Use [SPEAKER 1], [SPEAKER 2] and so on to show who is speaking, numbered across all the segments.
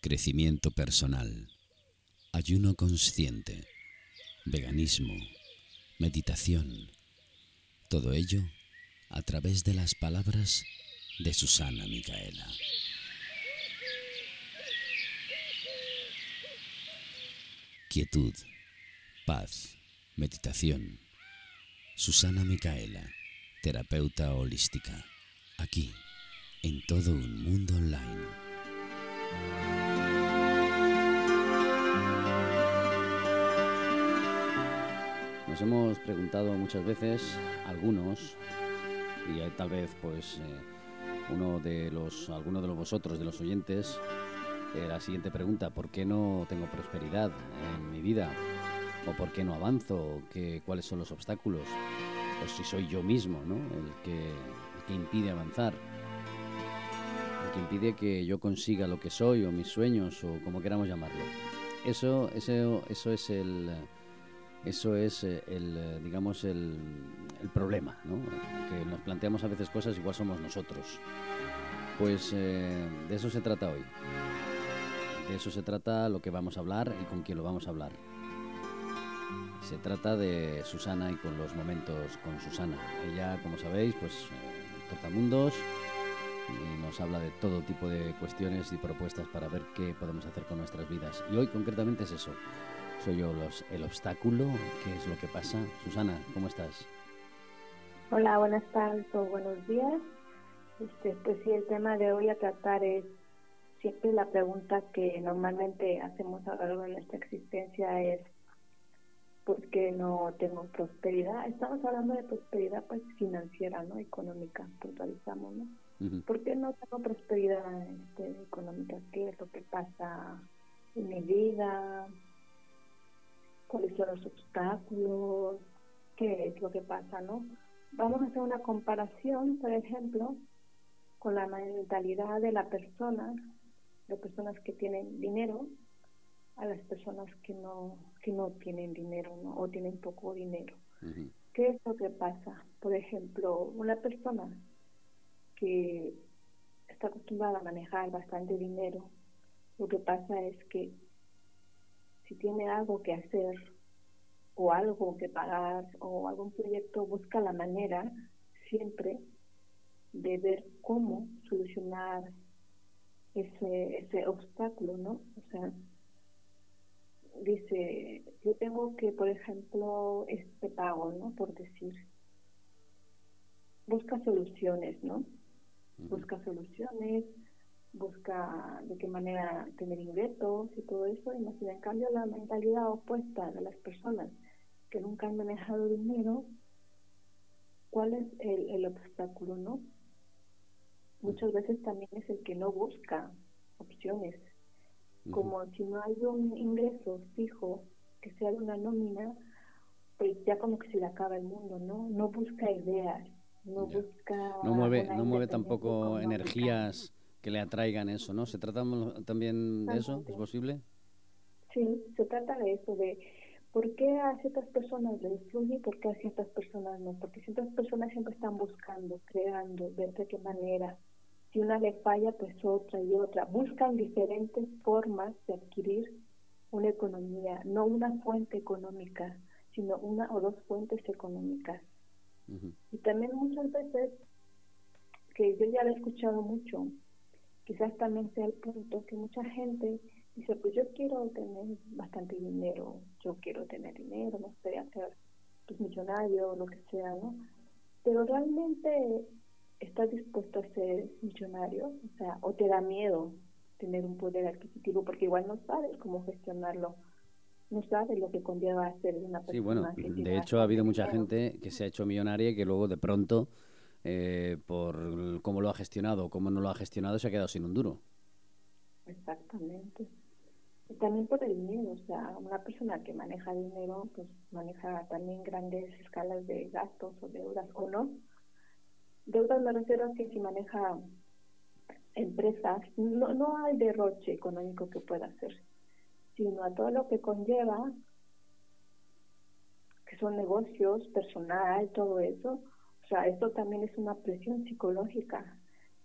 [SPEAKER 1] crecimiento personal, ayuno consciente, veganismo, meditación, todo ello a través de las palabras de Susana Micaela. Quietud, paz, meditación. Susana Micaela, terapeuta holística, aquí, en todo un mundo online.
[SPEAKER 2] Nos hemos preguntado muchas veces, algunos, y tal vez pues eh, uno de los, alguno de los vosotros, de los oyentes, eh, la siguiente pregunta, ¿por qué no tengo prosperidad en mi vida? ¿O por qué no avanzo? ¿Qué, ¿Cuáles son los obstáculos? O si soy yo mismo ¿no? el, que, el que impide avanzar, que impide que yo consiga lo que soy o mis sueños o como queramos llamarlo. Eso, eso, eso es el eso es eh, el, eh, digamos, el, el problema. Que nos planteamos a veces cosas igual somos nosotros. Pues eh, de eso se trata hoy. De eso se trata lo que vamos a hablar y con quién lo vamos a hablar. Se trata de Susana y con los momentos con Susana. Ella, como sabéis, pues eh, mundos y nos habla de todo tipo de cuestiones y propuestas para ver qué podemos hacer con nuestras vidas. Y hoy concretamente es eso, soy yo los, el obstáculo, qué es lo que pasa. Susana, ¿cómo estás?
[SPEAKER 3] Hola, buenas tardes o buenos días. Este, pues sí, el tema de hoy a tratar es siempre la pregunta que normalmente hacemos a lo largo de nuestra existencia es ¿por qué no tengo prosperidad? Estamos hablando de prosperidad pues financiera, ¿no? Económica, puntualizamos, ¿no? ¿Por qué no tengo prosperidad este, económica? ¿Qué es lo que pasa en mi vida? cuáles son los obstáculos, qué es lo que pasa, ¿no? Vamos a hacer una comparación, por ejemplo, con la mentalidad de la persona, de personas que tienen dinero, a las personas que no, que no tienen dinero ¿no? o tienen poco dinero. ¿Qué es lo que pasa? Por ejemplo, una persona que está acostumbrada a manejar bastante dinero, lo que pasa es que si tiene algo que hacer o algo que pagar o algún proyecto, busca la manera siempre de ver cómo solucionar ese, ese obstáculo, ¿no? O sea, dice, yo tengo que, por ejemplo, este pago, ¿no? Por decir, busca soluciones, ¿no? Busca soluciones, busca de qué manera tener ingresos y todo eso, y más en cambio la mentalidad opuesta de las personas que nunca han manejado dinero, ¿cuál es el, el obstáculo, no? Muchas veces también es el que no busca opciones, como si no hay un ingreso fijo que sea de una nómina, pues ya como que se le acaba el mundo, ¿no? No busca ideas, no busca...
[SPEAKER 2] No mueve, no mueve tampoco energías que le atraigan eso, ¿no? ¿Se trata también de eso? ¿Es posible?
[SPEAKER 3] Sí, se trata de eso, de por qué a ciertas personas les fluye y por qué a ciertas personas no. Porque ciertas personas siempre están buscando, creando, ver de qué manera. Si una le falla, pues otra y otra. Buscan diferentes formas de adquirir una economía, no una fuente económica, sino una o dos fuentes económicas. Y también muchas veces, que yo ya lo he escuchado mucho, quizás también sea el punto que mucha gente dice, pues yo quiero tener bastante dinero, yo quiero tener dinero, me gustaría ser pues, millonario o lo que sea, ¿no? Pero realmente estás dispuesto a ser millonario, o sea, o te da miedo tener un poder adquisitivo porque igual no sabes cómo gestionarlo. No sabes lo que conlleva ser una persona.
[SPEAKER 2] Sí, bueno, de hecho ha habido mucha gente que se ha hecho millonaria y que luego de pronto eh, por cómo lo ha gestionado o cómo no lo ha gestionado, se ha quedado sin un duro.
[SPEAKER 3] Exactamente. Y también por el dinero, o sea, una persona que maneja dinero, pues maneja también grandes escalas de gastos o deudas, ¿o no? Deudas me refiero a que si maneja empresas, no, no hay derroche económico que pueda hacer, sino a todo lo que conlleva, que son negocios, personal, todo eso, o sea, esto también es una presión psicológica,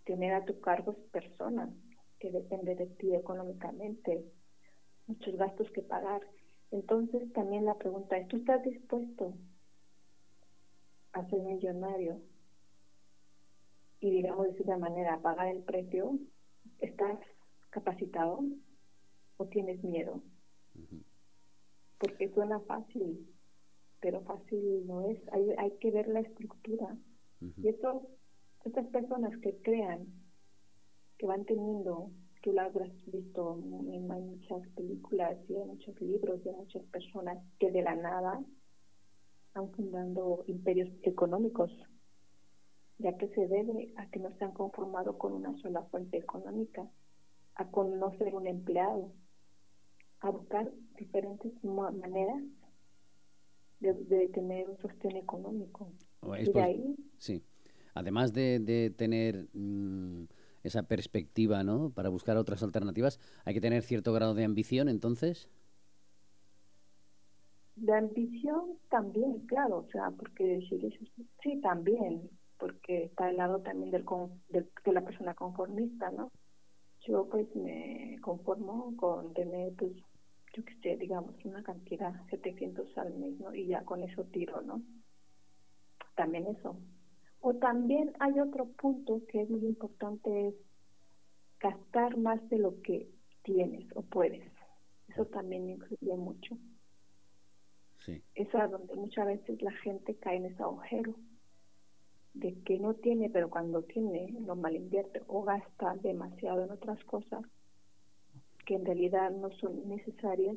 [SPEAKER 3] tener a tu cargo personas que depende de ti económicamente, muchos gastos que pagar. Entonces también la pregunta es, ¿tú estás dispuesto a ser millonario? Y digamos de esa manera, a pagar el precio, ¿estás capacitado o tienes miedo? Porque suena fácil, pero fácil no es. Hay, hay que ver la estructura. Y eso, estas personas que crean, que van teniendo, tú lo habrás visto en muchas películas y en muchos libros de muchas personas que de la nada han fundando imperios económicos, ya que se debe a que no se han conformado con una sola fuente económica, a con no ser un empleado, a buscar diferentes maneras de, tener un sostén económico. y ahí,
[SPEAKER 2] sí. Además de, tener mm, esa perspectiva, ¿no? Para buscar otras alternativas, hay que tener cierto grado de ambición, entonces.
[SPEAKER 3] De ambición también, claro, o sea, porque decir eso, sí, también, porque está al lado también del, de la persona conformista, ¿no? Yo pues me conformo con tener pues yo que sé, digamos, una cantidad, 700 al mes, ¿no? Y ya con eso tiro, ¿no? También eso. O también hay otro punto que es muy importante, es gastar más de lo que tienes o puedes. Eso también influye mucho. Sí. Eso es donde muchas veces la gente cae en ese agujero de que no tiene, pero cuando tiene lo mal invierte o gasta demasiado en otras cosas que en realidad no son necesarias.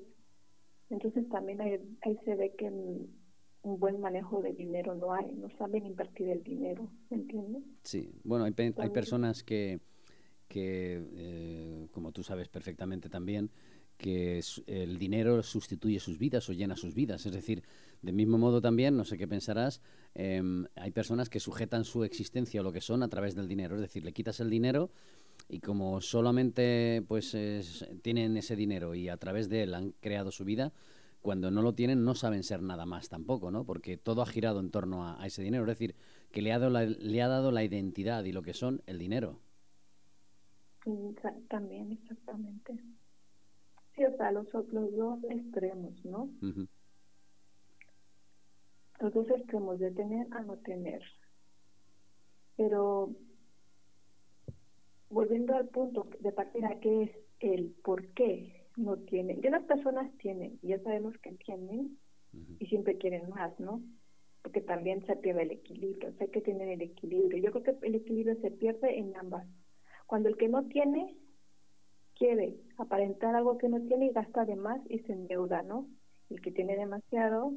[SPEAKER 3] Entonces también ahí, se ve que un buen manejo de dinero no hay, no saben invertir el dinero, ¿entiendes?
[SPEAKER 2] Sí, bueno, hay, hay personas que, que eh, como tú sabes perfectamente también, que el dinero sustituye sus vidas o llena sus vidas. Es decir, del mismo modo también, no sé qué pensarás, em, hay personas que sujetan su existencia o lo que son a través del dinero. Es decir, le quitas el dinero y como solamente pues tienen ese dinero y a través de él han creado su vida, cuando no lo tienen no saben ser nada más tampoco, ¿no? Porque todo ha girado en torno a, ese dinero, es decir, que le ha, dado la, le ha dado la identidad y lo que son el dinero.
[SPEAKER 3] También, exactamente. Sí, o sea, los, los dos extremos, ¿no? Los dos extremos de tener a no tener. Pero volviendo al punto de partida, que es el por qué no tienen. Ya las personas tienen, ya sabemos que tienen y siempre quieren más, ¿no? Porque también se pierde el equilibrio, o hay que tener el equilibrio. Yo creo que el equilibrio se pierde en ambas. Cuando el que no tiene quiere aparentar algo que no tiene y gasta de más y se endeuda, ¿no? El que tiene demasiado,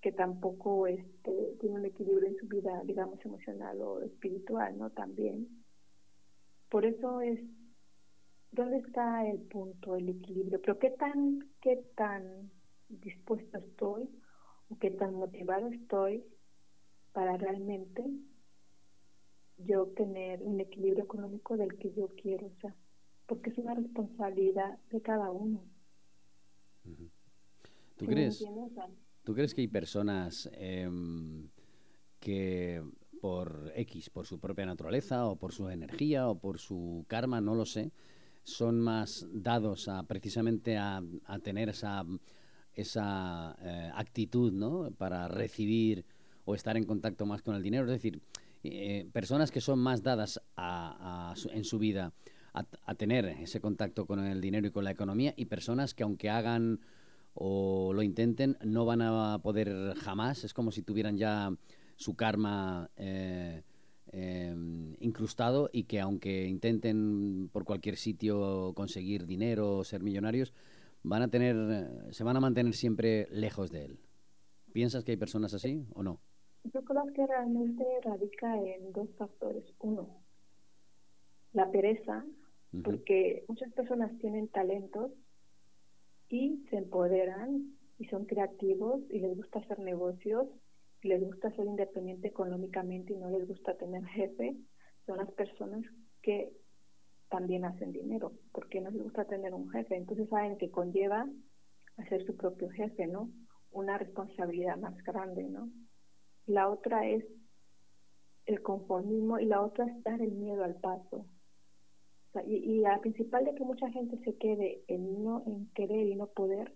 [SPEAKER 3] que tampoco este, tiene un equilibrio en su vida, digamos, emocional o espiritual, ¿no? También por eso es, ¿dónde está el punto, el equilibrio? Pero ¿qué tan, qué tan dispuesto estoy o qué tan motivado estoy para realmente yo tener un equilibrio económico del que yo quiero, o sea, porque es una responsabilidad de cada uno.
[SPEAKER 2] ¿Tú crees? ¿Tú crees que hay personas em, que por X, por su propia naturaleza o por su energía o por su karma, no lo sé, son más dados a precisamente a, tener esa, esa eh, actitud ¿no? para recibir o estar en contacto más con el dinero. Es decir, eh, personas que son más dadas a, en su vida a, tener ese contacto con el dinero y con la economía y personas que aunque hagan o lo intenten no van a poder jamás, es como si tuvieran ya su karma eh, em, incrustado y que aunque intenten por cualquier sitio conseguir dinero o ser millonarios, van a tener, se van a mantener siempre lejos de él. ¿Piensas que hay personas así o no?
[SPEAKER 3] Yo creo que realmente radica en dos factores. Uno, la pereza, porque muchas personas tienen talentos y se empoderan y son creativos y les gusta hacer negocios les gusta ser independiente económicamente y no les gusta tener jefe, son las personas que también hacen dinero, porque no les gusta tener un jefe. Entonces saben que conlleva a ser su propio jefe, ¿no? Una responsabilidad más grande, ¿no? La otra es el conformismo y la otra es dar el miedo al paso. y, y la principal de que mucha gente se quede en no en querer y no poder,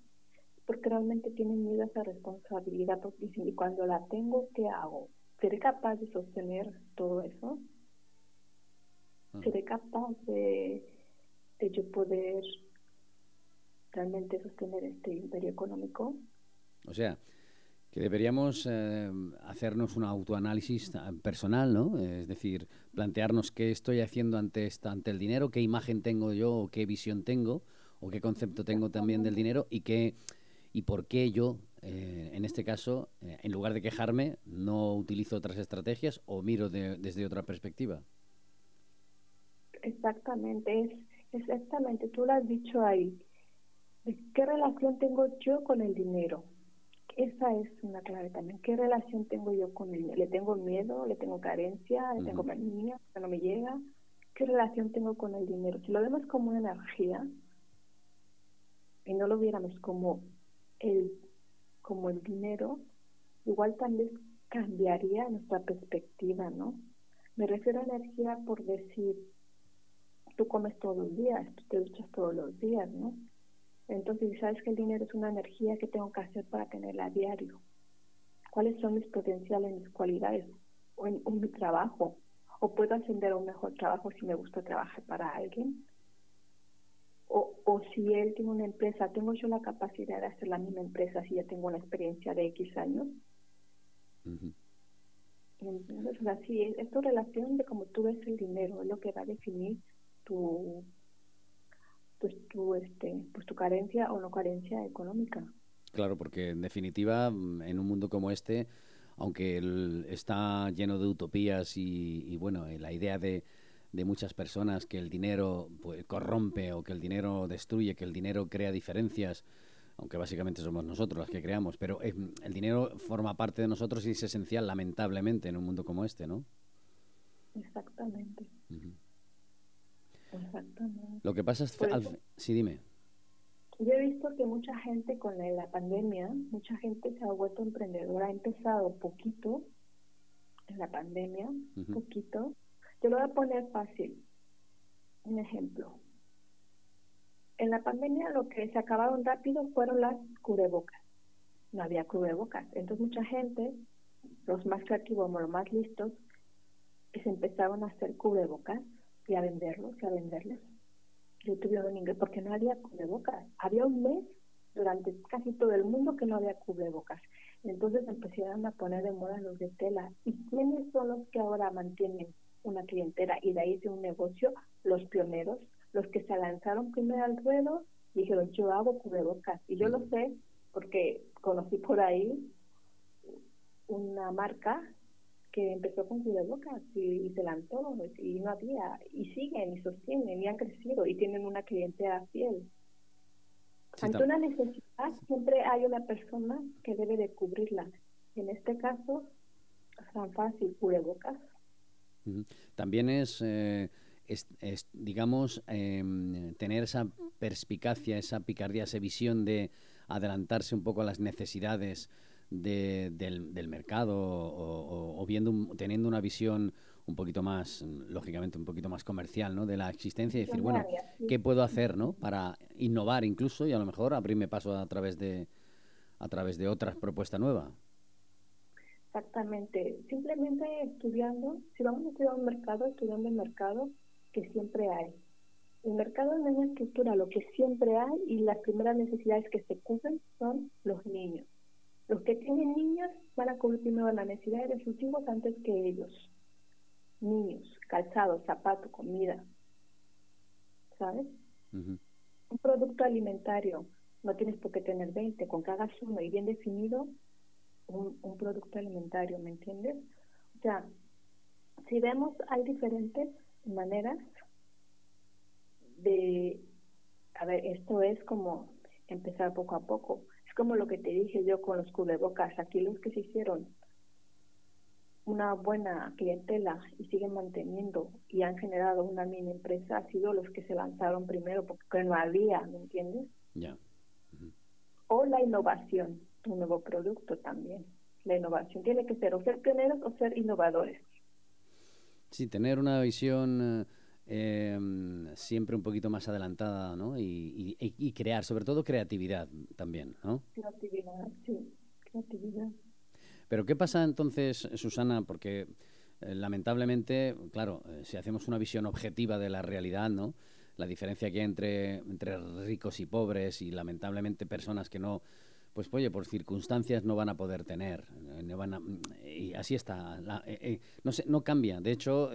[SPEAKER 3] porque realmente tienen miedo a esa responsabilidad, porque dicen, y cuando la tengo, ¿qué hago? ¿Seré capaz de sostener todo eso? ¿Seré capaz de, de yo poder realmente sostener este imperio económico?
[SPEAKER 2] O sea, que deberíamos eh, hacernos un autoanálisis personal, ¿no? Es decir, plantearnos qué estoy haciendo ante, esta, ante el dinero, qué imagen tengo yo, o qué visión tengo, o qué concepto tengo también del dinero y qué y por qué yo, eh, en este caso, eh, en lugar de quejarme, no utilizo otras estrategias o miro desde otra perspectiva.
[SPEAKER 3] Exactamente, es exactamente, tú lo has dicho ahí. ¿Qué relación tengo yo con el dinero? Esa es una clave también. ¿Qué relación tengo yo con el dinero? ¿Le tengo miedo? ¿Le tengo carencia? ¿Le tengo manía? ¿Que no me llega? ¿Qué relación tengo con el dinero? Si lo vemos como una energía y no lo viéramos como el, como el dinero, igual tal vez cambiaría nuestra perspectiva, ¿no? Me refiero a energía por decir, tú comes todos los días, tú te duchas todos los días, ¿no? Entonces, sabes que el dinero es una energía que tengo que hacer para tenerla a diario. ¿Cuáles son mis potenciales, mis cualidades? O en, mi trabajo. ¿O puedo ascender a un mejor trabajo si me gusta trabajar para alguien? O, o si él tiene una empresa, ¿tengo yo la capacidad de hacer la misma empresa si ya tengo una experiencia de X años? Entonces, así es, es tu relación de cómo tú ves el dinero, es lo que va a definir tu, pues tu este pues tu carencia o no carencia económica.
[SPEAKER 2] Claro porque en definitiva en un mundo como este aunque está lleno de utopías y, bueno la idea de, de, muchas personas que el dinero pues, corrompe o que el dinero destruye que el dinero crea diferencias aunque básicamente somos nosotros los que creamos pero eh, el dinero forma parte de nosotros y es esencial lamentablemente en un mundo como este no
[SPEAKER 3] exactamente Exactamente.
[SPEAKER 2] Lo que pasa es... sí, dime.
[SPEAKER 3] Yo he visto que mucha gente con la pandemia, mucha gente se ha vuelto emprendedora, ha empezado poquito en la pandemia, poquito. Yo lo voy a poner fácil. Un ejemplo. En la pandemia lo que se acabaron rápido fueron las cubrebocas. No había cubrebocas. Entonces mucha gente, los más creativos, los más listos, se empezaron a hacer cubrebocas y a venderlos y a venderlos. Yo tuve un inglés porque no había cubrebocas. Había un mes durante casi todo el mundo que no había cubrebocas. Entonces empezaron a poner de moda los de tela. ¿Y quiénes son los que ahora mantienen una clientela y de ahí de un negocio? Los pioneros, los que se lanzaron primero al ruedo dijeron, yo hago cubrebocas. Y yo lo sé porque conocí por ahí una marca que empezó con cubrebocas y, y se lanzó y no había y siguen y sostienen y han crecido y tienen una clientela fiel. Ante una necesidad siempre hay una persona que debe de cubrirla. En este caso, es tan fácil, cubrebocas.
[SPEAKER 2] También es, eh, digamos, em, tener esa perspicacia, esa picardía, esa visión de adelantarse un poco a las necesidades de, del, mercado o, viendo teniendo una visión un poquito más, lógicamente, un poquito más comercial, ¿no? De la existencia y decir, bueno, ¿qué puedo hacer, ¿no? Para innovar incluso y a lo mejor abrirme paso a través de, a través de otras propuestas nuevas.
[SPEAKER 3] Exactamente. Simplemente estudiando, si vamos a estudiar un mercado, estudiando el mercado que siempre hay. El mercado es una estructura, lo que siempre hay y las primeras necesidades que se cubren son los niños. Los que tienen niños van a cubrir primero las necesidades de sus hijos antes que ellos. Niños, calzado, zapato, comida. ¿Sabes? Un producto alimentario, no tienes por qué tener 20, con que hagas uno y bien definido, un, un producto alimentario, ¿me entiendes? O sea, si vemos, hay diferentes maneras de, a ver, esto es como empezar poco a poco. Es como lo que te dije yo con los cubrebocas. Aquí los que se hicieron una buena clientela y siguen manteniendo y han generado una mini empresa han sido los que se lanzaron primero porque no había, ¿me entiendes?
[SPEAKER 2] Ya.
[SPEAKER 3] O la innovación, un nuevo producto también. La innovación tiene que ser o ser pioneros o ser innovadores.
[SPEAKER 2] Sí, tener una visión em, siempre un poquito más adelantada, ¿no? Y, y, crear, sobre todo creatividad también, ¿no?
[SPEAKER 3] Creatividad, sí, creatividad.
[SPEAKER 2] Pero ¿qué pasa entonces, Susana? Porque eh, lamentablemente, claro, eh, si hacemos una visión objetiva de la realidad, ¿no? La diferencia que hay entre, entre ricos y pobres y lamentablemente personas que no, pues oye, por circunstancias no van a poder tener, eh, no y así está, no, sé, no cambia. De hecho,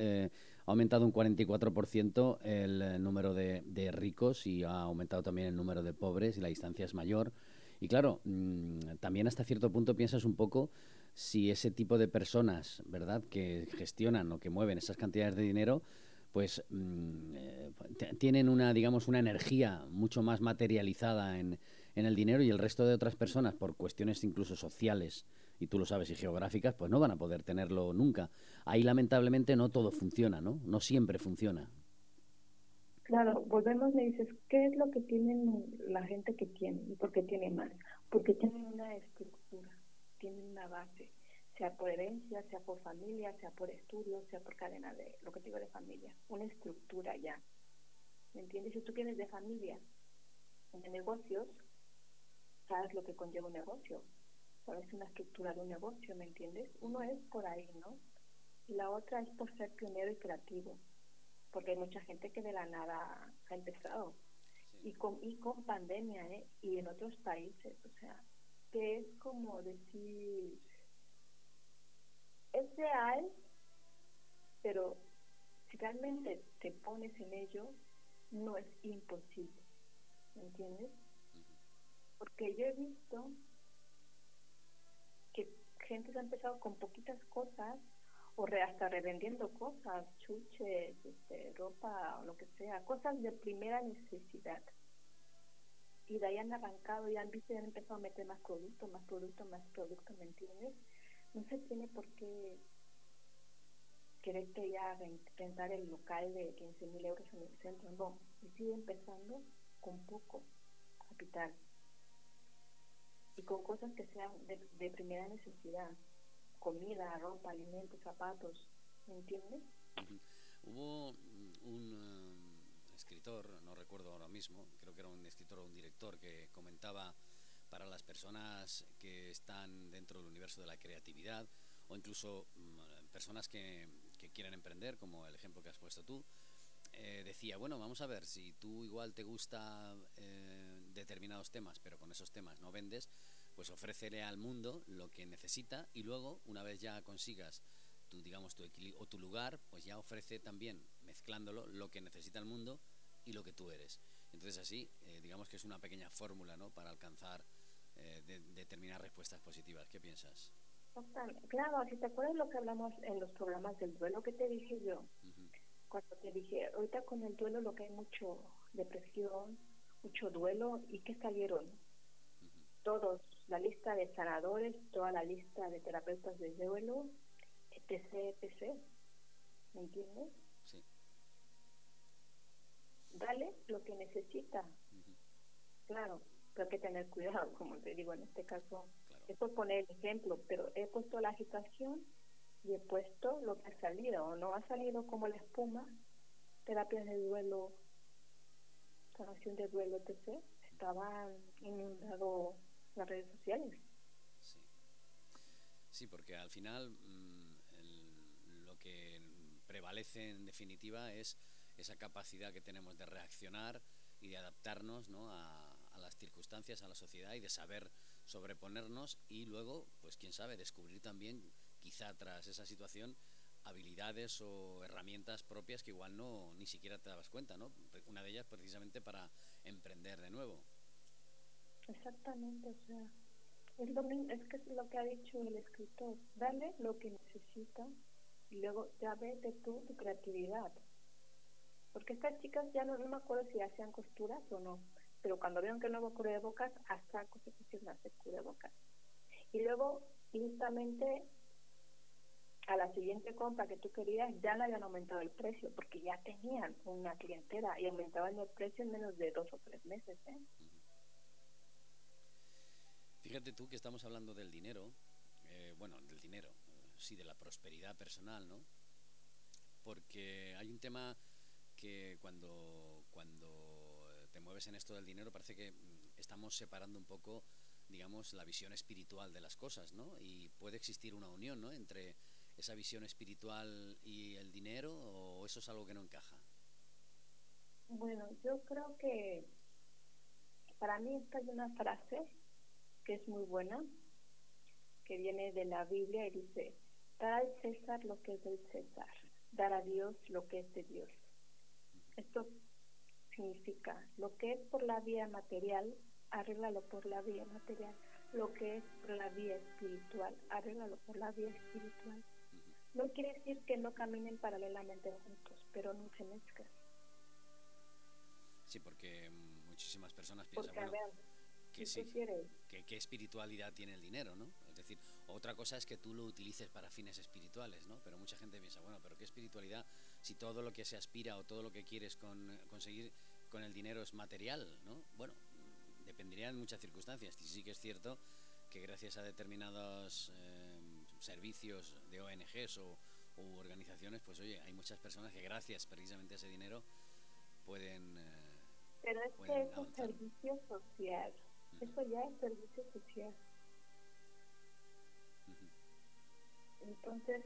[SPEAKER 2] ha aumentado un 44% el número de, ricos y ha aumentado también el número de pobres y la distancia es mayor. Y claro, mm, también hasta cierto punto piensas un poco si ese tipo de personas, ¿verdad?, que gestionan o que mueven esas cantidades de dinero, pues mm, eh, tienen una, digamos, una energía mucho más materializada en, en, el dinero y el resto de otras personas, por cuestiones incluso sociales, y tú lo sabes, y geográficas, pues no van a poder tenerlo nunca. Ahí lamentablemente no todo funciona, ¿no? No siempre funciona.
[SPEAKER 3] Claro, volvemos, me dices, ¿qué es lo que tienen la gente que tiene y por qué tiene más? Porque tienen una estructura tienen una base, sea por herencia, sea por familia, sea por estudios, sea por cadena de, lo que digo de familia, una estructura ya. ¿Me entiendes? Si tú tienes de familia, de negocios, sabes lo que conlleva un negocio, sabes una estructura de un negocio, ¿me entiendes? Uno es por ahí, ¿no? Y la otra es por ser pionero y creativo, porque hay mucha gente que de la nada ha empezado. Y con, y con pandemia, ¿eh? Y en otros países, o sea, que es como decir, es real, pero si realmente te pones en ello, no es imposible. ¿Me entiendes? Porque yo he visto que gente ha empezado con poquitas cosas o hasta revendiendo cosas, chuches, este, ropa o lo que sea, cosas de primera necesidad y de ahí han arrancado y han visto y han empezado a meter más productos, más productos, más productos, ¿me entiendes? No se tiene por qué querer que ya rentar el local de 15 mil euros en el centro, no, y sigue empezando con poco capital y con cosas que sean de, primera necesidad, comida, ropa, alimentos, zapatos, ¿me entiendes?
[SPEAKER 1] Hubo un escritor, no recuerdo ahora mismo, creo que era un escritor o un director que comentaba para las personas que están dentro del universo de la creatividad o incluso mm, personas que, que, quieren emprender, como el ejemplo que has puesto tú, eh, decía, bueno, vamos a ver, si tú igual te gusta eh, determinados temas, pero con esos temas no vendes, pues ofrécele al mundo lo que necesita y luego, una vez ya consigas tu, digamos, tu o tu lugar, pues ya ofrece también, mezclándolo, lo que necesita el mundo y lo que tú eres. Entonces así, eh, digamos que es una pequeña fórmula, ¿no? Para alcanzar eh, determinadas respuestas positivas. ¿Qué piensas?
[SPEAKER 3] Claro, si te acuerdas lo que hablamos en los programas del duelo que te dije yo, cuando te dije, ahorita con el duelo lo que hay mucho depresión, mucho duelo, ¿y qué salieron? Todos, la lista de sanadores, toda la lista de terapeutas de duelo, etc., etc., ¿me entiendes? Sí. Dale lo que necesita. Claro, pero hay que tener cuidado, como te digo en este caso. Es por poner el ejemplo, pero he puesto la agitación y he puesto lo que ha salido, o no ha salido como la espuma, terapias de duelo, sanación de duelo, etc. Estaban inundado las redes sociales.
[SPEAKER 1] Sí, sí porque al final mm, lo que prevalece en definitiva es esa capacidad que tenemos de reaccionar y de adaptarnos ¿no? a, las circunstancias, a la sociedad y de saber sobreponernos y luego, pues quién sabe, descubrir también, quizá tras esa situación, habilidades o herramientas propias que igual no ni siquiera te dabas cuenta, ¿no? Una de ellas precisamente para emprender de nuevo.
[SPEAKER 3] Exactamente, o sea, es, lo, es que es lo que ha dicho el escritor, dale lo que necesita y luego ya vete tú tu creatividad. Porque estas chicas ya no, me acuerdo si hacían costuras o no, pero cuando vieron que no hubo bocas hasta pusieron a hacer bocas Y luego, listamente, a la siguiente compra que tú querías, ya le habían aumentado el precio, porque ya tenían una clientela y aumentaban el precio en menos de dos o tres meses. ¿eh?
[SPEAKER 1] Fíjate tú que estamos hablando del dinero, eh, bueno, del dinero, sí, de la prosperidad personal, ¿no? Porque hay un tema
[SPEAKER 2] que cuando, cuando te mueves en esto del dinero parece que mm, estamos separando un poco, digamos, la visión espiritual de las cosas, ¿no? Y puede existir una unión, ¿no? Entre esa visión espiritual y el dinero o eso es algo que no encaja.
[SPEAKER 3] Bueno, yo creo que para mí esta es una frase que es muy buena, que viene de la Biblia y dice, dar al César lo que es del César, dar a Dios lo que es de Dios. Esto significa, lo que es por la vía material, arréglalo por la vía material. Lo que es por la vía espiritual, arréglalo por la vía espiritual. No quiere decir que no caminen paralelamente juntos, pero no se mezclan.
[SPEAKER 2] Sí, porque muchísimas personas piensan, que sí, que qué espiritualidad tiene el dinero, ¿no? Es decir, otra cosa es que tú lo utilices para fines espirituales, ¿no? Pero mucha gente piensa, bueno, pero qué espiritualidad si todo lo que se aspira o todo lo que quieres con, conseguir con el dinero es material, ¿no? Bueno, dependería de muchas circunstancias. Y sí que es cierto que gracias a determinados eh, servicios de ONGs o u organizaciones, pues oye, hay muchas personas que gracias precisamente a ese dinero pueden... Eh,
[SPEAKER 3] pero es que es un servicio social. Eso ya es servicio social. Entonces,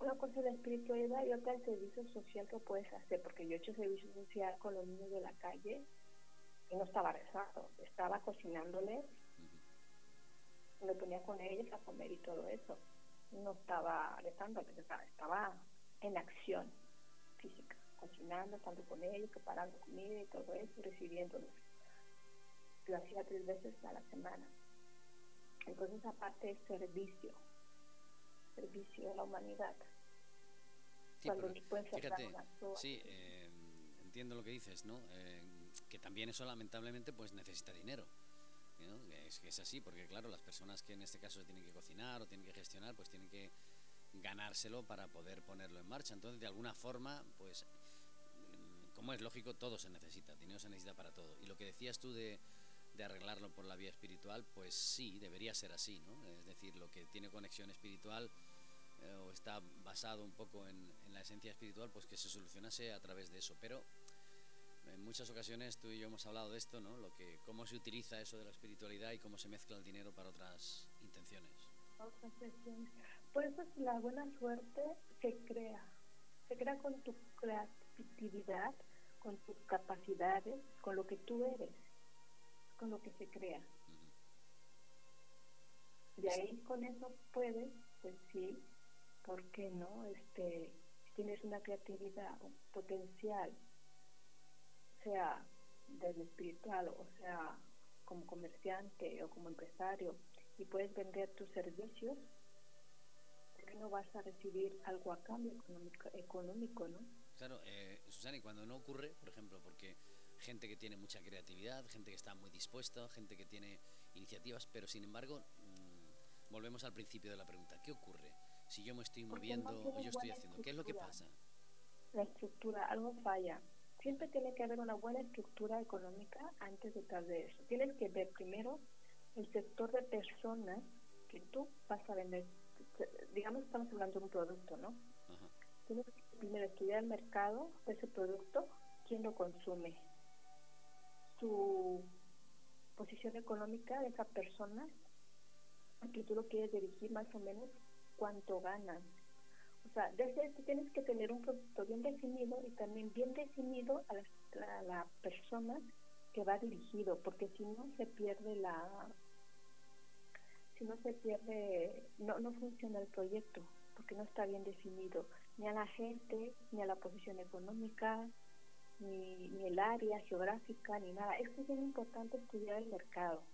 [SPEAKER 3] una cosa es la espiritualidad y otra el servicio social que puedes hacer, porque yo he hecho servicio social con los niños de la calle y no estaba rezando, estaba cocinándoles, me ponía con ellos a comer y todo eso. No estaba rezando, estaba en acción física, cocinando, estando con ellos, preparando comida y todo eso, recibiéndolos lo hacía tres veces a la semana. Entonces, aparte es servicio, servicio a la humanidad.
[SPEAKER 2] Sí, Cuando fíjate, sí, eh, entiendo lo que dices, ¿no? Eh, que también eso lamentablemente pues necesita dinero. Es que es así, porque claro, las personas que en este caso tienen que cocinar o tienen que gestionar, pues tienen que ganárselo para poder ponerlo en marcha. Entonces, de alguna forma, pues, como es lógico, todo se necesita, dinero se necesita para todo. Y lo que decías tú de, de arreglarlo por la vía espiritual, pues sí, debería ser así, ¿no? Es decir, lo que tiene conexión espiritual eh, o está basado un poco en, la esencia espiritual, pues que se solucionase a través de eso. Pero en muchas ocasiones tú y yo hemos hablado de esto, ¿no? Lo que, cómo se utiliza eso de la espiritualidad y cómo se mezcla el dinero para otras intenciones.
[SPEAKER 3] Por eso la buena suerte se crea, se crea con tu creatividad, con tus capacidades, con lo que tú eres con lo que se crea. De ahí con eso puedes, pues sí, ¿por qué no? Este, si tienes una creatividad, un potencial, sea desde espiritual o sea como comerciante o como empresario, y puedes vender tus servicios, ¿por qué no vas a recibir algo a cambio económico, económico no?
[SPEAKER 2] Claro, eh, Susana, y cuando no ocurre, por ejemplo, porque gente que tiene mucha creatividad, gente que está muy dispuesta, gente que tiene iniciativas, pero sin embargo, mm, volvemos al principio de la pregunta, ¿qué ocurre si yo me estoy moviendo o yo estoy haciendo? ¿Qué es lo que pasa?
[SPEAKER 3] La estructura, algo falla. Siempre tiene que haber una buena estructura económica antes de tal de eso. Tienes que ver primero el sector de personas que tú vas a vender. Digamos, estamos hablando de un producto, ¿no? Tienes que primero estudiar el mercado de ese producto, quién lo consume, su posición económica de esa persona a que tú lo quieres dirigir más o menos cuánto ganan. O sea, desde esto tienes que tener un producto bien definido y también bien definido a la, a la persona que va dirigido, porque si no se pierde la si no se pierde, no, no funciona el proyecto, porque no está bien definido, ni a la gente, ni a la posición económica, ni, ni el área geográfica, ni nada. Es que es bien importante estudiar el mercado.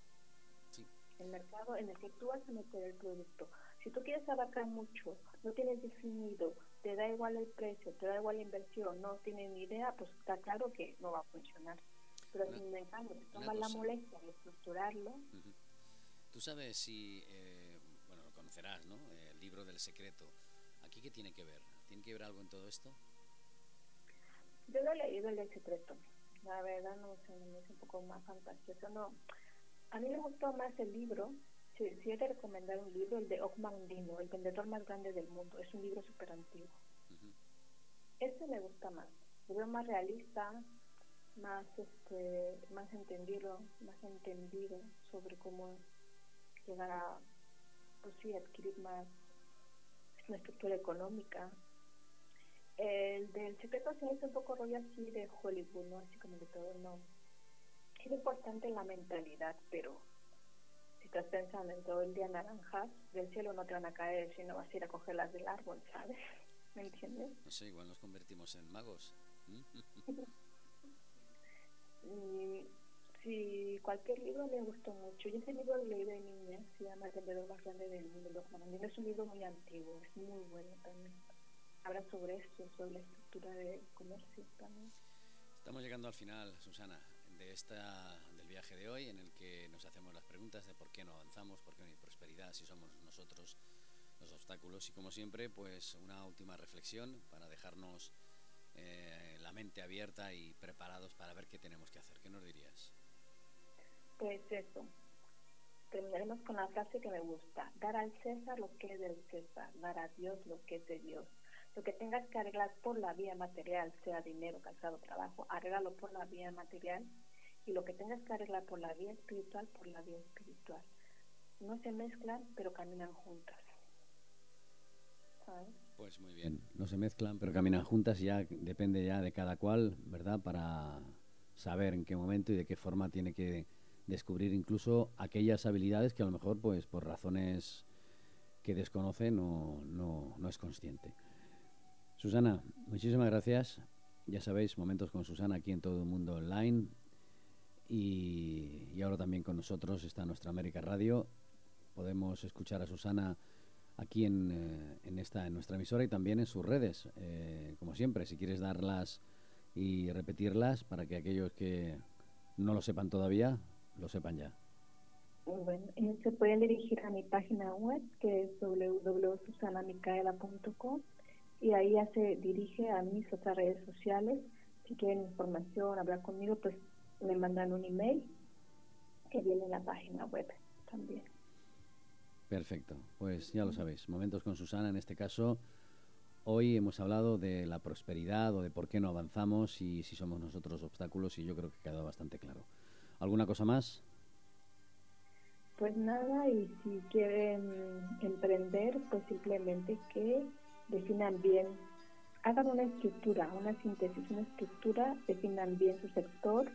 [SPEAKER 3] El mercado en el que tú vas a meter el producto. Si tú quieres abarcar mucho, no tienes definido, te da igual el precio, te da igual la inversión, no tienes ni idea, pues está claro que no va a funcionar. Pero si me encanta, toma la molestia de estructurarlo.
[SPEAKER 2] Tú sabes si, eh, bueno, lo conocerás, ¿no? El libro del secreto. ¿Aquí qué tiene que ver? ¿Tiene que ver algo en todo esto?
[SPEAKER 3] Yo lo he leído el secreto. La verdad no sé, me es un poco más fantasioso. No, a mí me gustó más el libro. Si, si he de recomendar un libro, el de Ockman Dino, El vendedor más grande del mundo. Es un libro súper antiguo. Ese me gusta más. lo veo más realista, más este, más entendido, más entendido sobre cómo llegar a pues sí, adquirir más una estructura económica. El del secreto se es un poco rollo así de Hollywood, ¿no? Así como de todo, no. Es importante la mentalidad, pero estás pensando en todo el día naranjas, del cielo no te van a caer, sino vas a ir a cogerlas del árbol, ¿sabes? ¿Me entiendes?
[SPEAKER 1] No sé, igual nos convertimos en magos.
[SPEAKER 3] y Sí, cualquier libro me gustó mucho. Y ese libro lo leí de niña, se llama El vendedor más grande del mundo. Es un libro muy antiguo, es muy bueno también. Habla sobre esto, sobre la estructura de comercio también.
[SPEAKER 1] Estamos llegando al final, Susana, de esta viaje de hoy, en el que nos hacemos las preguntas de por qué no avanzamos, por qué no hay prosperidad, si somos nosotros los obstáculos. Y como siempre, pues una última reflexión para dejarnos eh, la mente abierta y preparados para ver qué tenemos que hacer. ¿Qué nos dirías?
[SPEAKER 3] Pues eso. Terminaremos con la frase que me gusta. Dar al César lo que es del César, dar a Dios lo que es de Dios. Lo que tengas que arreglar por la vía material, sea dinero, calzado, trabajo, arréglalo por la vía material. Y lo que tengas que arreglar por la vía espiritual, por la vía espiritual. No se mezclan, pero caminan juntas.
[SPEAKER 1] Pues muy bien.
[SPEAKER 2] No se mezclan, pero caminan juntas y ya depende ya de cada cual, ¿verdad? Para saber en qué momento y de qué forma tiene que descubrir incluso aquellas habilidades que a lo mejor, pues por razones que desconoce, no, no, no es consciente. Susana, muchísimas gracias. Ya sabéis, momentos con Susana aquí en todo el mundo online. Y, ahora también con nosotros está nuestra América Radio. Podemos escuchar a Susana aquí en, eh, en, esta, en nuestra emisora y también en sus redes. Eh, como siempre, si quieres darlas y repetirlas para que aquellos que no lo sepan todavía, lo sepan ya.
[SPEAKER 3] Bueno, eh, se pueden dirigir a mi página web que es www.susanamicaela.com y ahí ya se dirige a mis otras redes sociales. Si quieren información, hablar conmigo, pues me mandan un email que viene en la página web también.
[SPEAKER 2] Perfecto, pues ya lo sabéis. Momentos con Susana, en este caso, hoy hemos hablado de la prosperidad o de por qué no avanzamos y si somos nosotros obstáculos y yo creo que ha quedado bastante claro. ¿Alguna cosa más?
[SPEAKER 3] Pues nada, y si quieren emprender, pues simplemente que definan bien, hagan una estructura, una síntesis, una estructura, definan bien su sector,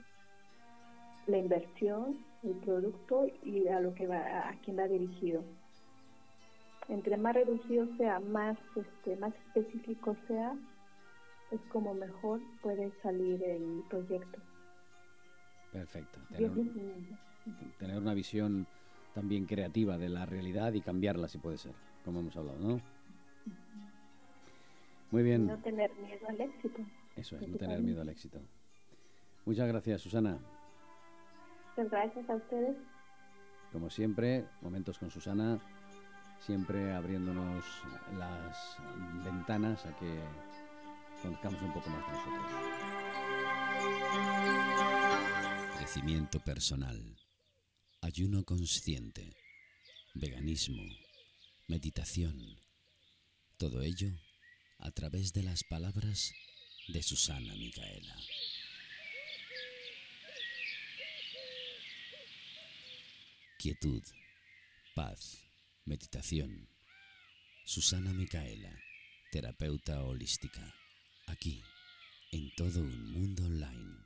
[SPEAKER 3] la inversión, el producto y a lo que va, a quién va dirigido. Entre más reducido sea, más este, más específico sea, es como mejor puede salir el proyecto.
[SPEAKER 2] Perfecto. Tener, una visión también creativa de la realidad y cambiarla si puede ser, como hemos hablado, ¿no? Muy bien.
[SPEAKER 3] No tener miedo al éxito.
[SPEAKER 2] Eso es, no tener miedo al éxito. Muchas gracias, Susana.
[SPEAKER 3] Muchas gracias a ustedes.
[SPEAKER 2] Como siempre, momentos con Susana, siempre abriéndonos las ventanas a que conozcamos un poco más de nosotros.
[SPEAKER 1] Crecimiento personal, ayuno consciente, veganismo, meditación, todo ello a través de las palabras de Susana Micaela. Quietud, paz, meditación. Susana Micaela, terapeuta holística, aquí, en todo un mundo online.